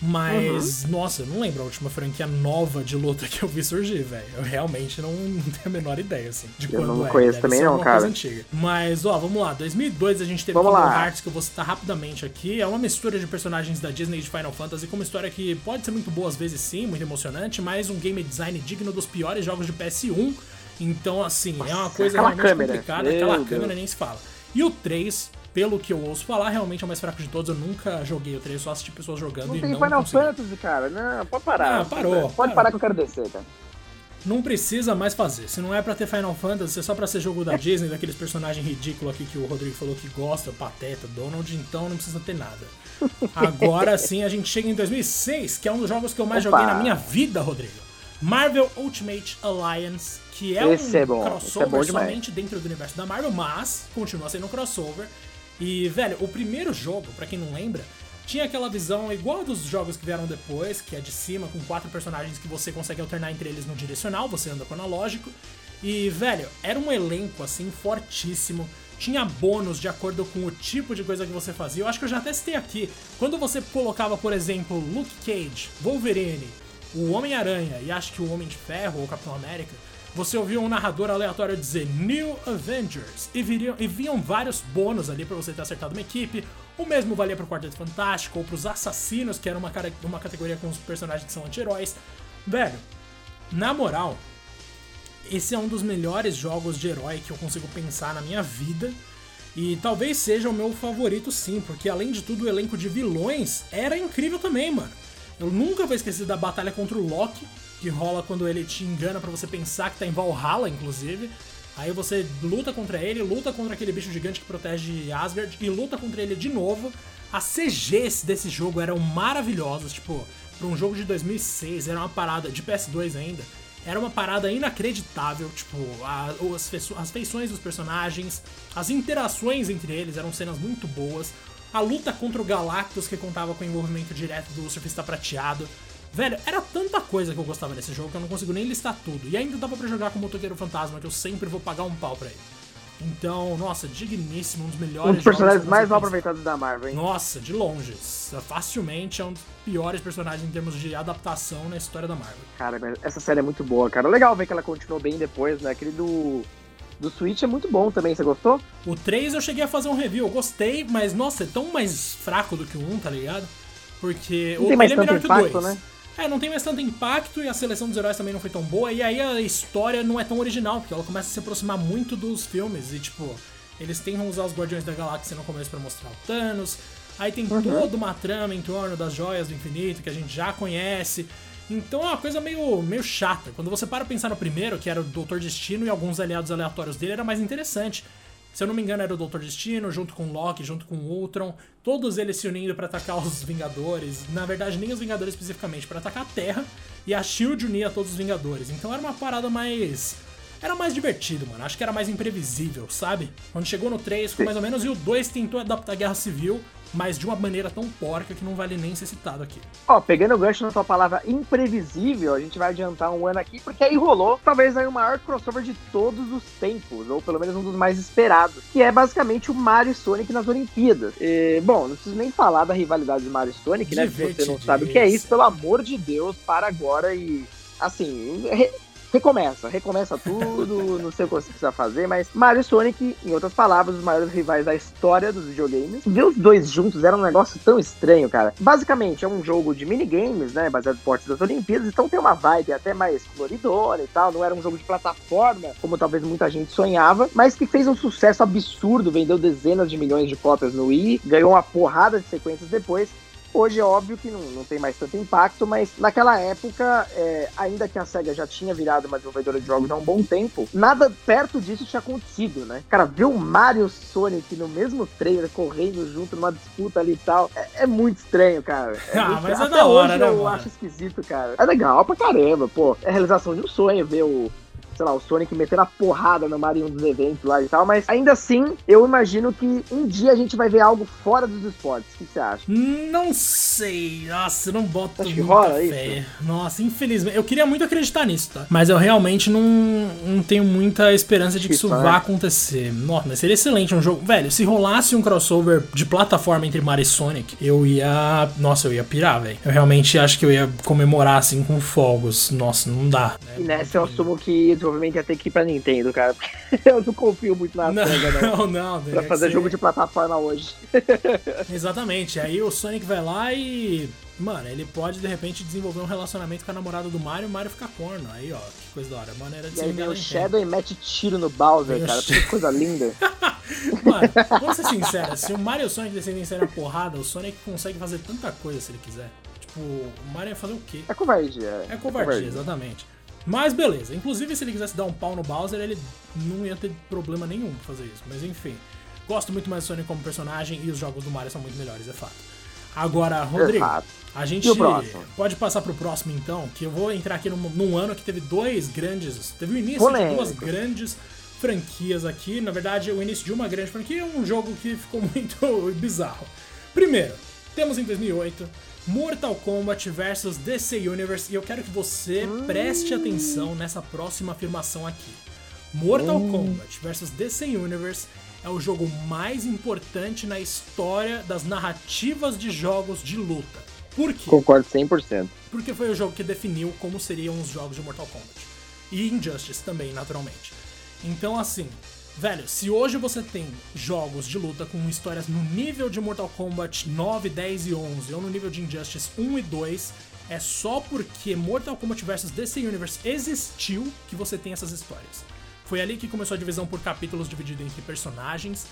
Mas, Uhum. nossa, eu não lembro a última franquia nova de luta que eu vi surgir, velho. Eu realmente não, não tenho a menor ideia, assim, de Eu quando não é. conheço Deve também ser não, cara. coisa antiga. Mas, ó, vamos lá. 2002 a gente teve Vamos Kingdom lá. Hearts, que eu vou citar rapidamente aqui. É uma mistura de personagens da Disney e de Final Fantasy com uma história que pode ser muito boa às vezes sim, muito emocionante, mas um game design digno dos piores jogos de PS1. Então, assim, é uma Nossa, coisa aquela realmente câmera. complicada. Meu Aquela Deus. câmera nem se fala. E o 3, pelo que eu ouço falar, realmente é o mais fraco de todos. Eu nunca joguei o 3, só assisti pessoas jogando Não e tem não Final consegui. Fantasy, cara. Não, pode parar. Ah, parou, Pode parou. parar que eu quero descer, cara. Não precisa mais fazer. Se não é pra ter Final Fantasy, é só pra ser jogo da Disney, daqueles personagens ridículos aqui que o Rodrigo falou que gosta, Pateta, Donald, então não precisa ter nada. Agora sim a gente chega em 2006, que é um dos jogos que eu mais Opa. joguei na minha vida, Rodrigo. Marvel Ultimate Alliance, que é Esse um é bom, é crossover demais. somente dentro do universo da Marvel, mas continua sendo um crossover. E, velho, o primeiro jogo, pra quem não lembra, tinha aquela visão igual dos jogos que vieram depois, que é de cima, com quatro personagens que você consegue alternar entre eles no direcional, você anda com analógico. E, velho, era um elenco, assim, fortíssimo. Tinha bônus de acordo com o tipo de coisa que você fazia. Eu acho que eu já até citei aqui. Quando você colocava, por exemplo, Luke Cage, Wolverine, o Homem-Aranha e acho que o Homem de Ferro ou Capitão América, você ouvia um narrador aleatório dizer New Avengers e, viriam, e vinham vários bônus ali pra você ter acertado uma equipe. O mesmo valia pro Quarteto Fantástico ou pros Assassinos, que era uma, uma categoria com os personagens que são anti-heróis. Velho, na moral, esse é um dos melhores jogos de herói que eu consigo pensar na minha vida. E talvez seja o meu favorito sim, porque além de tudo o elenco de vilões era incrível também, mano. Eu nunca vou esquecer da batalha contra o Loki, que rola quando ele te engana pra você pensar que tá em Valhalla, inclusive. Aí você luta contra ele, luta contra aquele bicho gigante que protege Asgard e luta contra ele de novo. As CGs desse jogo eram maravilhosas, tipo, pra um jogo de 2006, era uma parada de PS2 ainda. Era uma parada inacreditável, tipo, a- as, as feições dos personagens, as interações entre eles eram cenas muito boas. A luta contra o Galactus, que contava com o envolvimento direto do surfista prateado. Velho, era tanta coisa que eu gostava desse jogo que eu não consigo nem listar tudo. E ainda dava pra jogar com o Motoqueiro Fantasma, que eu sempre vou pagar um pau pra ele. Então, nossa, digníssimo, um dos melhores Um dos personagens mais mal aproveitados da Marvel, hein? Nossa, de longe. Facilmente é um dos piores personagens em termos de adaptação na história da Marvel. Cara, essa série é muito boa, cara. Legal ver que ela continuou bem depois, né? Aquele do. Do Switch é muito bom também, você gostou? O 3 eu cheguei a fazer um review, eu gostei, mas nossa, é tão mais fraco do que o 1, tá ligado? Porque Não o tem mais ele é melhor impacto, que o 2. né? É, não tem mais tanto impacto e a seleção dos heróis também não foi tão boa. E aí a história não é tão original, porque ela começa a se aproximar muito dos filmes. E tipo, eles tentam usar os Guardiões da Galáxia no começo pra mostrar o Thanos. Aí tem Uhum. toda uma trama em torno das joias do infinito que a gente já conhece. Então é uma coisa meio, meio chata. Quando você para pensar no primeiro, que era o Doutor Destino e alguns aliados aleatórios dele, era mais interessante. Se eu não me engano, era o Doutor Destino, junto com o Loki, junto com o Ultron. Todos eles se unindo para atacar os Vingadores. Na verdade, nem os Vingadores especificamente, para atacar a Terra. E a Shield unia todos os Vingadores. Então era uma parada mais. Era mais divertido, mano. Acho que era mais imprevisível, sabe? Quando chegou no 3, ficou mais ou menos. E o 2 tentou adaptar a Guerra Civil mas de uma maneira tão porca que não vale nem ser citado aqui. Ó, pegando o gancho na sua palavra imprevisível, a gente vai adiantar um ano aqui, porque aí rolou talvez aí o maior crossover de todos os tempos, ou pelo menos um dos mais esperados, que é basicamente o Mario e Sonic nas Olimpíadas. E, bom, não preciso nem falar da rivalidade do Mario e Sonic, né? Se você não sabe o que é isso, pelo amor de Deus, para agora e assim, recomeça, recomeça tudo, não sei o que você precisa fazer, mas Mario e Sonic, em outras palavras, os maiores rivais da história dos videogames. Ver os dois juntos era um negócio tão estranho, cara. Basicamente, é um jogo de minigames, né, baseado em esportes das Olimpíadas, então tem uma vibe até mais coloridona e tal, não era um jogo de plataforma, como talvez muita gente sonhava, mas que fez um sucesso absurdo, vendeu dezenas de milhões de cópias no Wii, ganhou uma porrada de sequências depois, Hoje é óbvio que não, não tem mais tanto impacto, mas naquela época, é, ainda que a SEGA já tinha virado uma desenvolvedora de jogos há um bom tempo, nada perto disso tinha acontecido, né? Cara, ver o Mario e o Sonic no mesmo trailer, correndo junto numa disputa ali e tal, é, é muito estranho, cara. É ah, muito... mas Até é da hora, hoje né, eu mano? acho esquisito, cara. É legal pra caramba, pô. É a realização de um sonho ver o sei lá, o Sonic metendo a porrada no Mario dos eventos lá e tal, mas ainda assim, eu imagino que um dia a gente vai ver algo fora dos esportes. O que você acha? Não sei. Nossa, eu não boto Acho muita rola fé. Isso? Nossa, infelizmente. Eu queria muito acreditar nisso, tá? Mas eu realmente não, não tenho muita esperança de que isso, isso vá acontecer. Nossa, mas seria excelente um jogo. Velho, se rolasse um crossover de plataforma entre Mario e Sonic, eu ia. Nossa, eu ia pirar, velho. Eu realmente acho que eu ia comemorar assim com fogos. Nossa, não dá. Né? E nessa eu assumo que provavelmente ia ter que ir pra Nintendo, cara. eu não confio muito na não, SEGA, não. Não, não. Pra fazer ser... jogo de plataforma hoje. Exatamente. Aí o Sonic vai lá e. Mano, ele pode de repente desenvolver um relacionamento com a namorada do Mario e o Mario ficar corno. Aí, ó, que coisa da hora. Maneira de e aí vem o Shadow e mete tiro no Bowser, cara. Que coisa linda. Mano, vamos ser sinceros, se o Mario e o Sonic sair na porrada, o Sonic consegue fazer tanta coisa se ele quiser. Tipo, o Mario ia fazer o quê? É covardia. É, é covardia, é covardia. exatamente. Mas beleza. Inclusive, se ele quisesse dar um pau no Bowser, ele não ia ter problema nenhum pra fazer isso. Mas enfim. Gosto muito mais do Sonic como personagem e os jogos do Mario são muito melhores, é fato. Agora, Rodrigo, a gente pode passar pro próximo então, que eu vou entrar aqui num, num ano que teve dois grandes. Teve o início Polêmico. de duas grandes franquias aqui. Na verdade, o início de uma grande franquia é um jogo que ficou muito bizarro. Primeiro, temos em 2008 Mortal Kombat versus DC Universe. E eu quero que você preste atenção nessa próxima afirmação aqui. Mortal hum. Kombat versus DC Universe é o jogo mais importante na história das narrativas de jogos de luta. Por quê? Concordo 100%. Porque foi o jogo que definiu como seriam os jogos de Mortal Kombat. E Injustice também, naturalmente. Então, assim, Velho, se hoje você tem jogos de luta com histórias no nível de Mortal Kombat 9, 10 e 11 ou no nível de Injustice 1 e 2, é só porque Mortal Kombat vs DC Universe existiu que você tem essas histórias. Foi ali que começou a divisão por capítulos dividido entre personagens,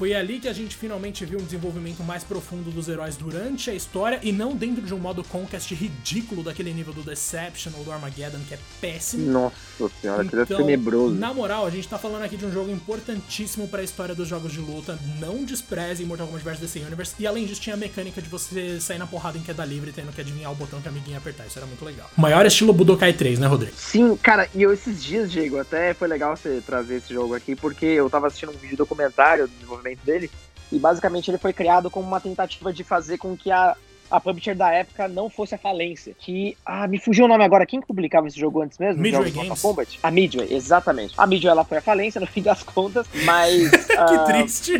foi ali que a gente finalmente viu um desenvolvimento mais profundo dos heróis durante a história e não dentro de um modo Conquest ridículo daquele nível do Deception ou do Armageddon, que é péssimo. Nossa senhora, então, que é tenebroso. Na moral, a gente tá falando aqui de um jogo importantíssimo para a história dos jogos de luta. Não despreze Mortal Kombat vs DC Universe. E além disso, tinha a mecânica de você sair na porrada em queda livre, tendo que adivinhar o botão que a amiguinha apertar. Isso era muito legal. O maior estilo Budokai 3, né, Rodrigo? Sim, cara, e eu esses dias, Diego, até foi legal você trazer esse jogo aqui, porque eu tava assistindo um vídeo documentário do desenvolvimento dele. E basicamente ele foi criado como uma tentativa de fazer com que a, a publisher da época não fosse a falência. Que. Ah, me fugiu o nome agora. Quem que publicava esse jogo antes mesmo? Midway Games. Kombat? A Midway, exatamente. A Midway ela foi a falência no fim das contas, mas. que uh, triste.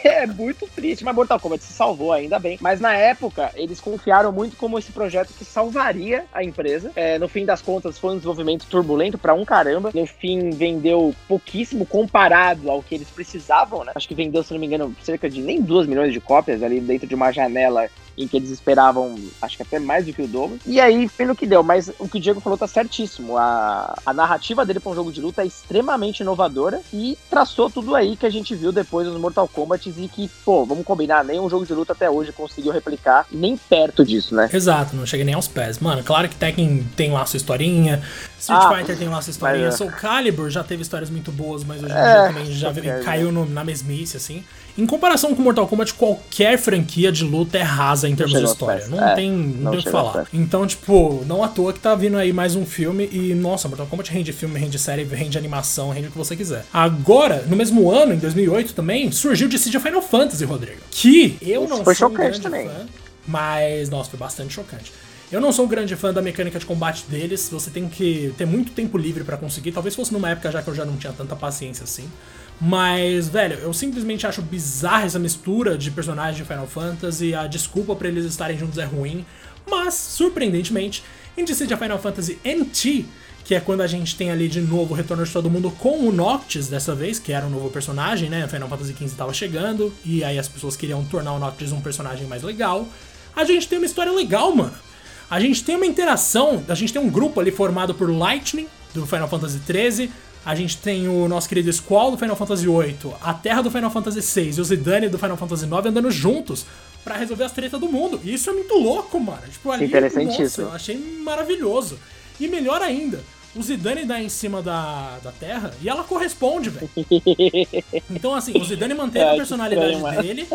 é muito triste, mas Mortal Kombat se salvou ainda bem. Mas na época, eles confiaram muito como esse projeto que salvaria a empresa. É, no fim das contas, foi um desenvolvimento turbulento para um caramba. No fim, vendeu pouquíssimo comparado ao que eles precisavam, né? Acho que vendeu, se não me engano, cerca de nem 2 milhões de cópias ali dentro de uma janela em que eles esperavam, acho que até mais do que o dobro. E aí, pelo que deu, mas o que o Diego falou tá certíssimo. A, a narrativa dele para um jogo de luta é extremamente inovadora e traçou tudo aí que a gente viu depois nos Mortal Kombat e que, pô, vamos combinar, nenhum jogo de luta até hoje conseguiu replicar nem perto disso, né? Exato, não chega nem aos pés. Mano, claro que Tekken tem lá sua historinha, Street ah, Fighter tem lá sua historinha, é. Soul Calibur já teve histórias muito boas, mas hoje em é, dia também já caiu no, na mesmice, assim. Em comparação com Mortal Kombat, qualquer franquia de luta é rasa em termos de história. Não é, tem, não, tem o que falar. Então, tipo, não à toa que tá vindo aí mais um filme e, nossa, Mortal Kombat rende filme, rende série, rende animação, rende o que você quiser. Agora, no mesmo ano, em 2008 também, surgiu o Dissidia Final Fantasy, Rodrigo. Que eu Isso não foi sou um grande também. fã, mas, nossa, foi bastante chocante. Eu não sou um grande fã da mecânica de combate deles, você tem que ter muito tempo livre para conseguir. Talvez fosse numa época já que eu já não tinha tanta paciência assim. Mas, velho, eu simplesmente acho bizarra essa mistura de personagens de Final Fantasy. A desculpa para eles estarem juntos é ruim. Mas, surpreendentemente, em Dissidia Final Fantasy NT, que é quando a gente tem ali de novo o retorno de todo mundo com o Noctis dessa vez, que era um novo personagem, né? Final Fantasy XV estava chegando, e aí as pessoas queriam tornar o Noctis um personagem mais legal. A gente tem uma história legal, mano. A gente tem uma interação, a gente tem um grupo ali formado por Lightning, do Final Fantasy XIII, a gente tem o nosso querido Squall do Final Fantasy VIII, a Terra do Final Fantasy VI e o Zidane do Final Fantasy IX andando juntos para resolver as tretas do mundo. E isso é muito louco, mano. Tipo, ali, Interessantíssimo. Nossa, eu achei maravilhoso. E melhor ainda, o Zidane dá em cima da, da Terra e ela corresponde, velho. Então, assim, o Zidane manteve é, a personalidade estranho, dele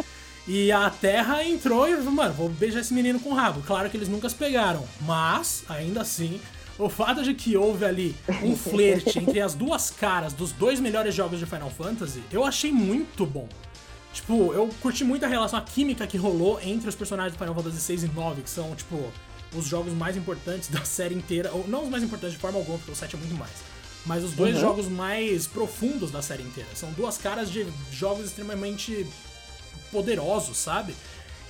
e a Terra entrou e, mano, vou beijar esse menino com o rabo. Claro que eles nunca se pegaram, mas, ainda assim, o fato de que houve ali um flerte entre as duas caras dos dois melhores jogos de Final Fantasy, eu achei muito bom. Tipo, eu curti muito a relação, a química que rolou entre os personagens do Final Fantasy 6 e 9, que são, tipo, os jogos mais importantes da série inteira. Ou não os mais importantes de forma alguma, porque o 7 é muito mais. Mas os dois uhum. jogos mais profundos da série inteira. São duas caras de jogos extremamente poderosos, sabe?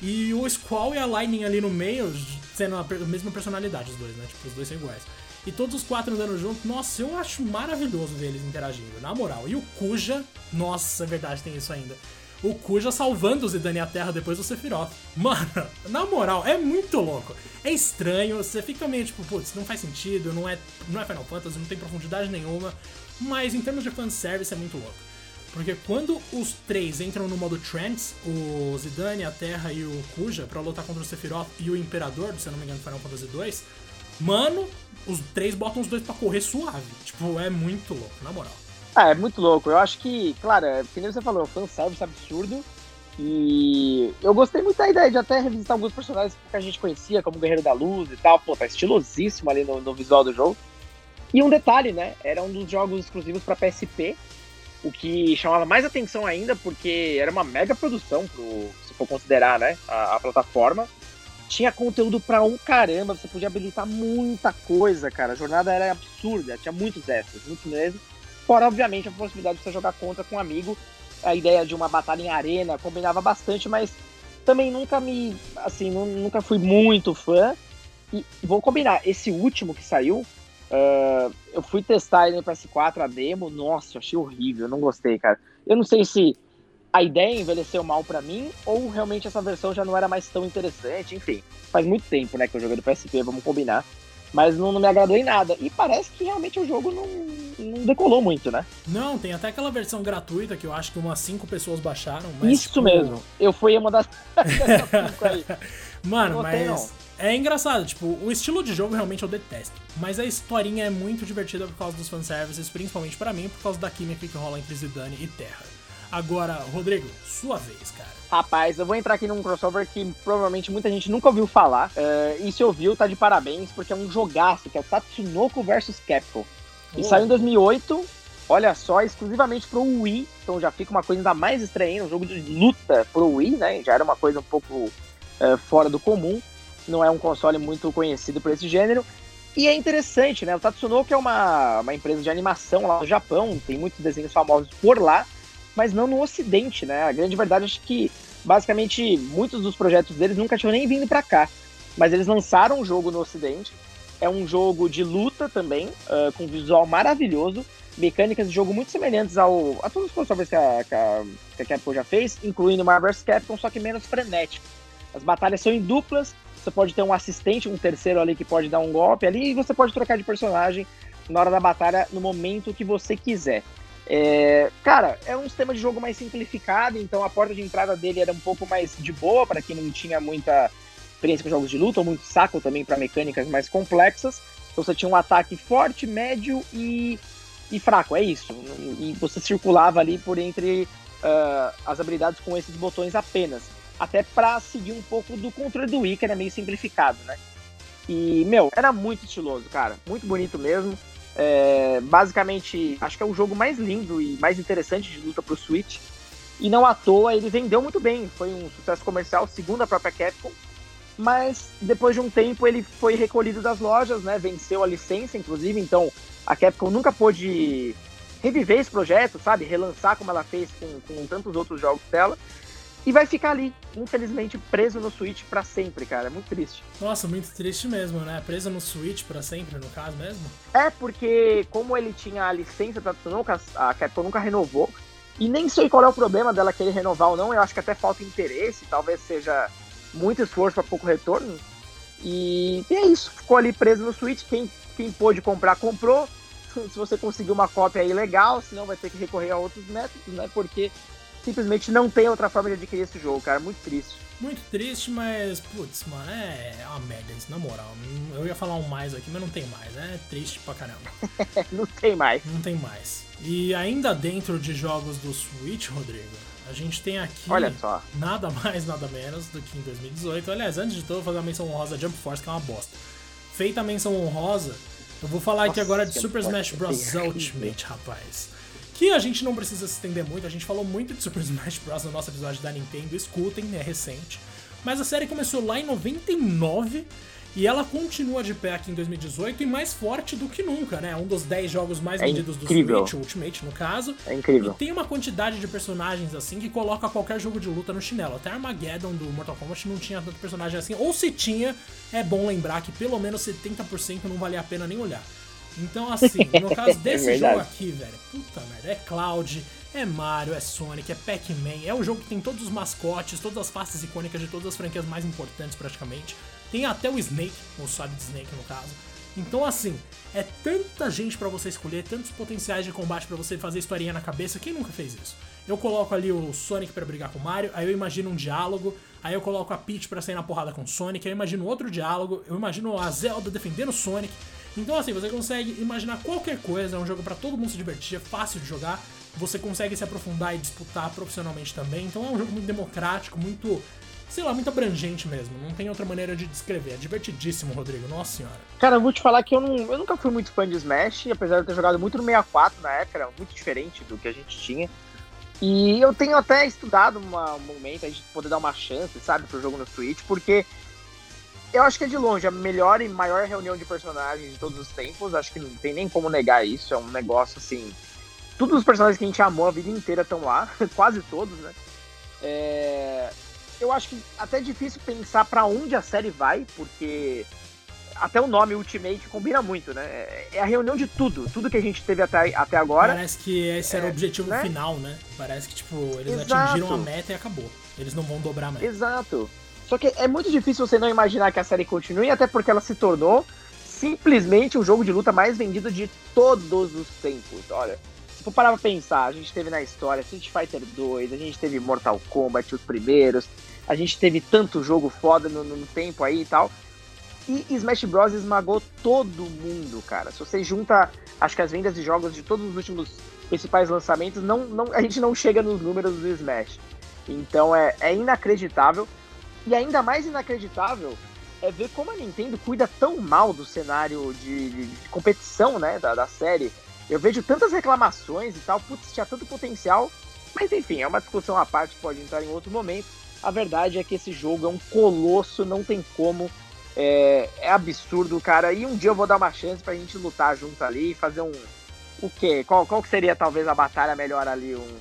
E o Squall e a Lightning ali no meio, sendo a mesma personalidade, os dois, né? Tipo, os dois são iguais. E todos os quatro andando junto, nossa, eu acho maravilhoso ver eles interagindo, na moral. E o Kuja, nossa, é verdade, tem isso ainda. O Kuja salvando o Zidane a Terra depois do Sephiroth. Mano, na moral, é muito louco. É estranho, você fica meio tipo, putz, não faz sentido, não é, não é Final Fantasy, não tem profundidade nenhuma. Mas em termos de fanservice é muito louco. Porque quando os três entram no modo Trance, o Zidane, a Terra e o Kuja, para lutar contra o Sephiroth e o Imperador, se eu não me engano, Final Fantasy 2, mano, os três botam os dois para correr suave. Tipo, é muito louco, na moral. Ah, é muito louco. Eu acho que, claro, é, que nem você falou, fanservice absurdo. E eu gostei muito da ideia de até revisitar alguns personagens que a gente conhecia, como Guerreiro da Luz e tal. Pô, tá estilosíssimo ali no, no visual do jogo. E um detalhe, né? Era um dos jogos exclusivos para PSP o que chamava mais atenção ainda, porque era uma mega produção, pro, se for considerar né, a, a plataforma. Tinha conteúdo pra um caramba, você podia habilitar muita coisa, cara. A jornada era absurda, tinha muitos extras, muito mesmo. Fora, obviamente, a possibilidade de você jogar contra com um amigo. A ideia de uma batalha em arena combinava bastante, mas também nunca me. Assim, nunca fui muito fã. E vou combinar, esse último que saiu, Uh, eu fui testar ele no PS4, a demo, nossa, eu achei horrível, não gostei, cara. Eu não sei se a ideia envelheceu mal para mim ou realmente essa versão já não era mais tão interessante, enfim. Faz muito tempo, né, que eu joguei do PSP, vamos combinar. Mas não, não me agradou em nada. E parece que realmente o jogo não, não decolou muito, né? Não, tem até aquela versão gratuita que eu acho que umas 5 pessoas baixaram. Mas, Isso tipo... mesmo. Eu fui uma das 5 aí. Mano, mas. É engraçado, tipo, o estilo de jogo realmente eu detesto. Mas a historinha é muito divertida por causa dos fanservices, principalmente para mim, por causa da química que rola entre Zidane e Terra. Agora, Rodrigo, sua vez, cara. Rapaz, eu vou entrar aqui num crossover que provavelmente muita gente nunca ouviu falar. Uh, e se ouviu, tá de parabéns, porque é um jogaço, que é o Tatsunoko vs Capcom. E oh. saiu em 2008, olha só, exclusivamente pro Wii. Então já fica uma coisa ainda mais estranha, um jogo de luta pro Wii, né? Já era uma coisa um pouco uh, fora do comum não é um console muito conhecido por esse gênero. E é interessante, né? O Tatsunoko é uma, uma empresa de animação lá no Japão, tem muitos desenhos famosos por lá, mas não no Ocidente, né? A grande verdade é que, basicamente, muitos dos projetos deles nunca tinham nem vindo para cá. Mas eles lançaram um jogo no Ocidente. É um jogo de luta também, uh, com visual maravilhoso, mecânicas de jogo muito semelhantes ao, a todos os crossovers que a, que a, que a Capcom já fez, incluindo Marvel's Capcom, só que menos frenético. As batalhas são em duplas, você pode ter um assistente, um terceiro ali que pode dar um golpe ali, e você pode trocar de personagem na hora da batalha no momento que você quiser. É, cara, é um sistema de jogo mais simplificado, então a porta de entrada dele era um pouco mais de boa para quem não tinha muita experiência com jogos de luta, ou muito saco também para mecânicas mais complexas. Então você tinha um ataque forte, médio e, e fraco, é isso. E você circulava ali por entre uh, as habilidades com esses botões apenas. Até para seguir um pouco do controle do Wii, que era meio simplificado, né? E, meu, era muito estiloso, cara. Muito bonito mesmo. É, basicamente, acho que é o jogo mais lindo e mais interessante de luta pro Switch. E não à toa, ele vendeu muito bem. Foi um sucesso comercial, segundo a própria Capcom. Mas depois de um tempo ele foi recolhido das lojas, né? Venceu a licença, inclusive. Então a Capcom nunca pôde reviver esse projeto, sabe? Relançar como ela fez com, com tantos outros jogos dela e vai ficar ali, infelizmente, preso no Switch para sempre, cara. É muito triste. Nossa, muito triste mesmo, né? Preso no Switch para sempre, no caso mesmo? É, porque como ele tinha a licença da nunca, a Capcom nunca renovou, e nem sei qual é o problema dela querer renovar ou não, eu acho que até falta interesse, talvez seja muito esforço para pouco retorno. E, e, é isso, ficou ali preso no Switch, quem, quem pôde comprar, comprou. Se você conseguir uma cópia aí legal, senão vai ter que recorrer a outros métodos, né? Porque simplesmente não tem outra forma de adquirir esse jogo, cara. Muito triste. Muito triste, mas, putz, mano, é uma merda isso, na moral. Eu ia falar um mais aqui, mas não tem mais. É triste pra caramba. não tem mais. Não tem mais. E ainda dentro de jogos do Switch, Rodrigo, a gente tem aqui Olha só. nada mais, nada menos do que em 2018. Aliás, antes de tudo, eu vou fazer uma menção honrosa Jump Force, que é uma bosta. Feita a menção honrosa, eu vou falar Nossa, aqui agora de Super Smash Bros. Ultimate, rapaz que a gente não precisa se estender muito, a gente falou muito de Super Smash Bros. no nosso episódio da Nintendo, escutem, é recente. Mas a série começou lá em 99 e ela continua de pé aqui em 2018 e mais forte do que nunca, né? Um dos 10 jogos mais é vendidos incrível. do Switch, Ultimate no caso. É incrível. E tem uma quantidade de personagens assim que coloca qualquer jogo de luta no chinelo. Até Armageddon do Mortal Kombat não tinha tanto personagem assim. Ou se tinha, é bom lembrar que pelo menos 70% não valia a pena nem olhar. Então, assim, no caso é desse é jogo aqui, velho, puta merda, é Cloud, é Mario, é Sonic, é Pac-Man, é o jogo que tem todos os mascotes, todas as faces icônicas de todas as franquias mais importantes praticamente. Tem até o Snake, o Solid Snake no caso. Então, assim, é tanta gente para você escolher, tantos potenciais de combate para você fazer historinha na cabeça, quem nunca fez isso? Eu coloco ali o Sonic para brigar com o Mario, aí eu imagino um diálogo, aí eu coloco a Peach para sair na porrada com o Sonic, eu imagino outro diálogo, eu imagino a Zelda defendendo o Sonic, então assim, você consegue imaginar qualquer coisa, é um jogo para todo mundo se divertir, é fácil de jogar, você consegue se aprofundar e disputar profissionalmente também, então é um jogo muito democrático, muito, sei lá, muito abrangente mesmo, não tem outra maneira de descrever, é divertidíssimo, Rodrigo, nossa senhora. Cara, eu vou te falar que eu, não, eu nunca fui muito fã de Smash, apesar de eu ter jogado muito no 64 na época, era muito diferente do que a gente tinha, e eu tenho até estudado uma, um momento a gente poder dar uma chance, sabe, pro jogo no Switch, porque eu acho que é de longe a melhor e maior reunião de personagens de todos os tempos. Acho que não tem nem como negar isso. É um negócio assim. Todos os personagens que a gente amou a vida inteira estão lá, quase todos, né? É... Eu acho que até é difícil pensar para onde a série vai, porque até o nome Ultimate combina muito, né? É a reunião de tudo, tudo que a gente teve até, até agora. Parece que esse era é, o objetivo né? final, né? Parece que, tipo, eles Exato. atingiram a meta e acabou. Eles não vão dobrar mais. Exato. Só que é muito difícil você não imaginar que a série continue, até porque ela se tornou simplesmente o jogo de luta mais vendido de todos os tempos. Olha, se for parar pra pensar, a gente teve na história Street Fighter 2, a gente teve Mortal Kombat, os primeiros, a gente teve tanto jogo foda no, no tempo aí e tal. E Smash Bros. esmagou todo mundo, cara. Se você junta, acho que as vendas de jogos de todos os últimos principais lançamentos, não, não, a gente não chega nos números do Smash. Então é, é inacreditável. E ainda mais inacreditável é ver como a Nintendo cuida tão mal do cenário de, de, de competição, né, da, da, série. Eu vejo tantas reclamações e tal, putz, tinha tanto potencial, mas enfim, é uma discussão à parte pode entrar em outro momento. A verdade é que esse jogo é um colosso, não tem como, é, é absurdo, cara. E um dia eu vou dar uma chance pra gente lutar junto ali e fazer um. O quê? Qual, qual que seria talvez a batalha melhor ali? Um,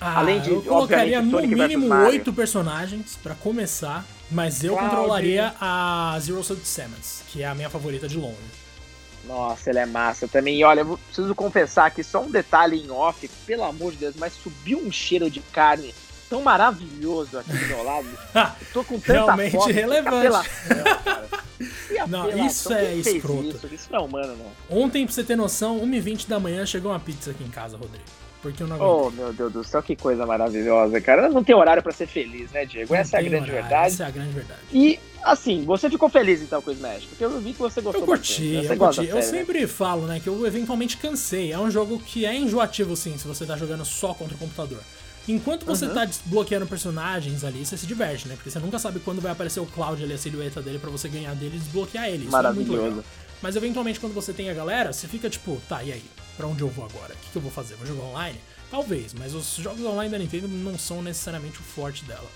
ah, Além de, eu colocaria no mínimo oito personagens para começar, mas eu Cloud. controlaria a Zero Suit Samus, que é a minha favorita de longe. Nossa, ele é massa também. E olha, eu preciso confessar que só um detalhe em off, pelo amor de Deus, mas subiu um cheiro de carne tão maravilhoso aqui do meu lado. Eu tô com tanta Realmente foto, relevante. Que Não, apelação, isso é escroto. Isso, isso não é humano, não. Ontem, pra você ter noção, 1h20 da manhã chegou uma pizza aqui em casa, Rodrigo. Porque eu não aguentei. Oh, meu Deus do céu, que coisa maravilhosa, cara. Não tem horário pra ser feliz, né, Diego? Não Essa é a grande horário, verdade. Essa é a grande verdade. E, assim, você ficou feliz então com o Smash, porque eu vi que você gostou Eu curti, bastante. Você eu curti. da Eu série, né? sempre falo, né, que eu eventualmente cansei. É um jogo que é enjoativo, sim, se você tá jogando só contra o computador. Enquanto você Uhum. tá desbloqueando personagens ali, você se diverte, né? Porque você nunca sabe quando vai aparecer o Cloud ali, a silhueta dele, pra você ganhar dele e desbloquear ele. Isso é muito legal. Maravilhoso. Mas eventualmente, quando você tem a galera, você fica tipo, tá, e aí? Pra onde eu vou agora? O que, que eu vou fazer? Vou jogar online? Talvez, mas os jogos online da Nintendo não são necessariamente o forte dela.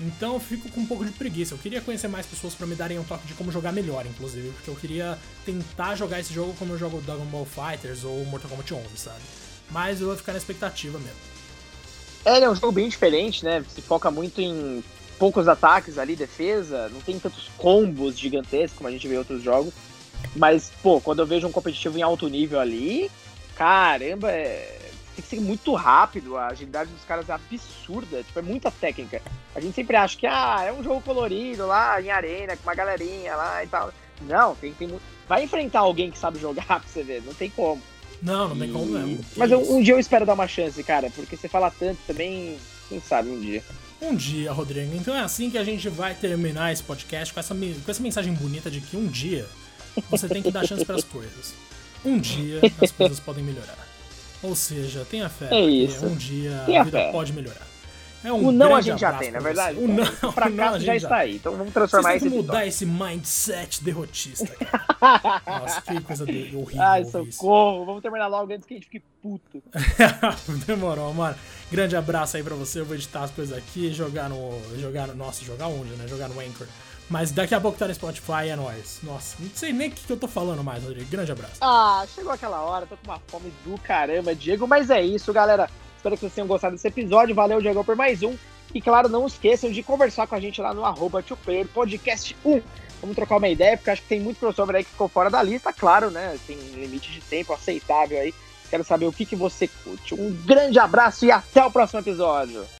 Então eu fico com um pouco de preguiça. Eu queria conhecer mais pessoas pra me darem um toque de como jogar melhor, inclusive, porque eu queria tentar jogar esse jogo como eu jogo Dragon Ball Fighters ou Mortal Kombat 11, sabe? Mas eu vou ficar na expectativa mesmo. É, ele é um jogo bem diferente, né? Se foca muito em poucos ataques ali, defesa, não tem tantos combos gigantescos como a gente vê em outros jogos. Mas, pô, quando eu vejo um competitivo em alto nível ali, caramba, é... tem que ser muito rápido, a agilidade dos caras é absurda, tipo, é muita técnica. A gente sempre acha que, ah, é um jogo colorido lá, em arena, com uma galerinha lá e tal. Não, tem, tem muito... Vai enfrentar alguém que sabe jogar pra você ver, não tem como. Não, não tem como mesmo. Mas eu- um dia eu espero dar uma chance, cara, porque você fala tanto também, quem sabe um dia. Um dia, Rodrigo. Então é assim que a gente vai terminar esse podcast com essa, com essa mensagem bonita de que um dia você tem que dar chance para as coisas. Um dia as coisas podem melhorar. Ou seja, tenha fé. É isso. Um dia Tenha a vida fé. pode melhorar. É um o não a gente já tem, na verdade. você. O não, O fracasso já está aí. Então vamos transformar Vocês esse mudar esse mindset derrotista. Nossa, que coisa horrível. Ai, ouvir isso. socorro. Vamos terminar logo antes que a gente fique puto. Demorou, mano. Grande abraço aí pra você. Eu vou editar as coisas aqui, jogar no. Jogar no. Nossa, jogar onde, né? Jogar no Anchor. Mas daqui a pouco tá no Spotify, é nóis. Nossa, não sei nem o que, que eu tô falando mais, Rodrigo. Grande abraço. Ah, chegou aquela hora, tô com uma fome do caramba, Diego. Mas é isso, galera. Espero que vocês tenham gostado desse episódio. Valeu, Diego, por mais um. E claro, não esqueçam de conversar com a gente lá no arroba Podcast 1. Vamos trocar uma ideia, porque acho que tem muito crossover aí que ficou fora da lista, claro, né? Tem limite de tempo aceitável aí. Quero saber o que, que você curte. Um grande abraço e até o próximo episódio.